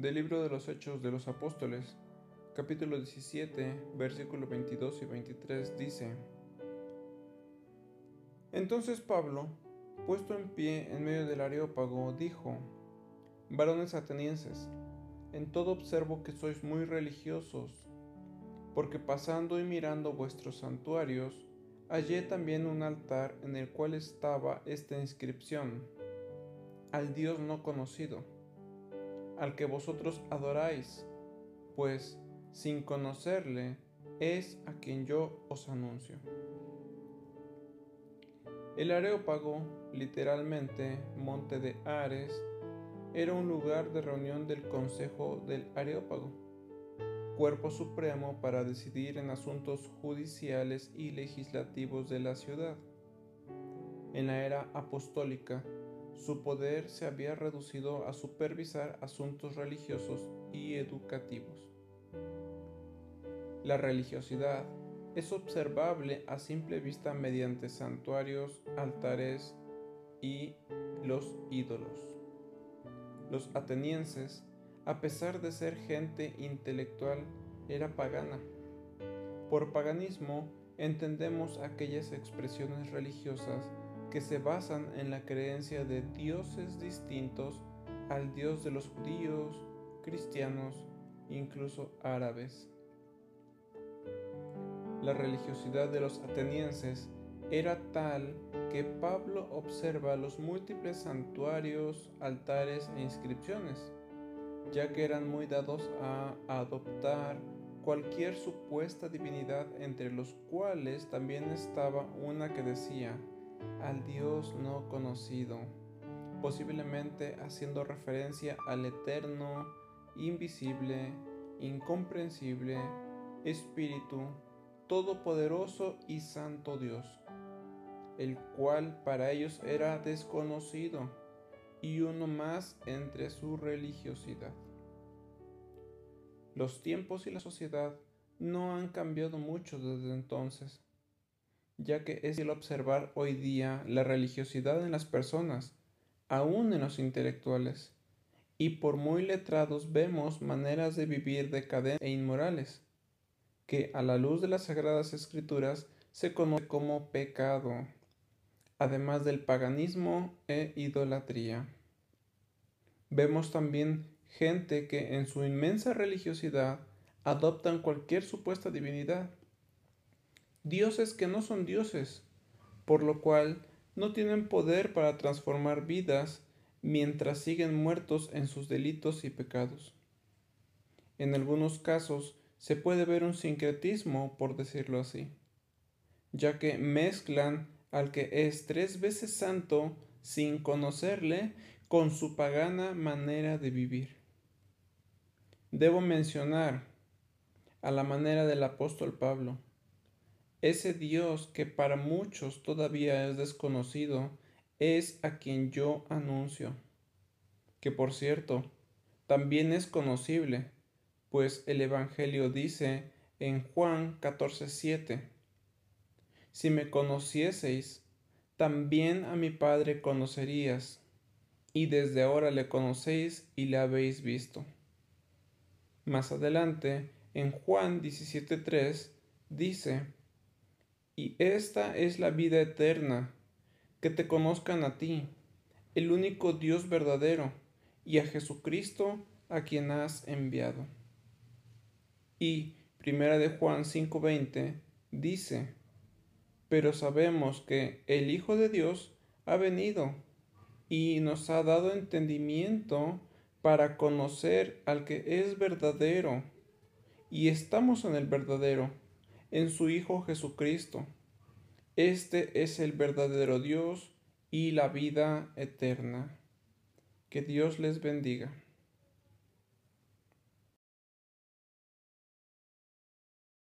Del libro de los Hechos de los Apóstoles, capítulo 17, versículo 22 y 23 dice, Entonces Pablo, puesto en pie en medio del areópago, dijo, Varones atenienses, en todo observo que sois muy religiosos, porque pasando y mirando vuestros santuarios, hallé también un altar en el cual estaba esta inscripción, al Dios no conocido al que vosotros adoráis, pues sin conocerle es a quien yo os anuncio. El Areópago, literalmente Monte de Ares, era un lugar de reunión del Consejo del Areópago, cuerpo supremo para decidir en asuntos judiciales y legislativos de la ciudad. En la era apostólica, su poder se había reducido a supervisar asuntos religiosos y educativos. La religiosidad es observable a simple vista mediante santuarios, altares y los ídolos. Los atenienses, a pesar de ser gente intelectual, era pagana. Por paganismo entendemos aquellas expresiones religiosas que se basan en la creencia de dioses distintos al dios de los judíos, cristianos, incluso árabes. La religiosidad de los atenienses era tal que Pablo observa los múltiples santuarios, altares e inscripciones, ya que eran muy dados a adoptar cualquier supuesta divinidad entre los cuales también estaba una que decía al Dios no conocido, posiblemente haciendo referencia al eterno, invisible, incomprensible, Espíritu, Todopoderoso y Santo Dios, el cual para ellos era desconocido y uno más entre su religiosidad. Los tiempos y la sociedad no han cambiado mucho desde entonces ya que es el observar hoy día la religiosidad en las personas, aún en los intelectuales, y por muy letrados vemos maneras de vivir decadentes e inmorales, que a la luz de las sagradas escrituras se conoce como pecado, además del paganismo e idolatría. Vemos también gente que en su inmensa religiosidad adoptan cualquier supuesta divinidad, dioses que no son dioses, por lo cual no tienen poder para transformar vidas mientras siguen muertos en sus delitos y pecados. En algunos casos se puede ver un sincretismo, por decirlo así, ya que mezclan al que es tres veces santo sin conocerle con su pagana manera de vivir. Debo mencionar, a la manera del apóstol Pablo, ese Dios que para muchos todavía es desconocido es a quien yo anuncio, que por cierto, también es conocible, pues el Evangelio dice en Juan 14:7, Si me conocieseis, también a mi Padre conocerías, y desde ahora le conocéis y le habéis visto. Más adelante, en Juan 17:3, dice, y esta es la vida eterna, que te conozcan a ti, el único Dios verdadero, y a Jesucristo a quien has enviado. Y Primera de Juan 5:20 dice, pero sabemos que el Hijo de Dios ha venido y nos ha dado entendimiento para conocer al que es verdadero, y estamos en el verdadero en su Hijo Jesucristo. Este es el verdadero Dios y la vida eterna. Que Dios les bendiga.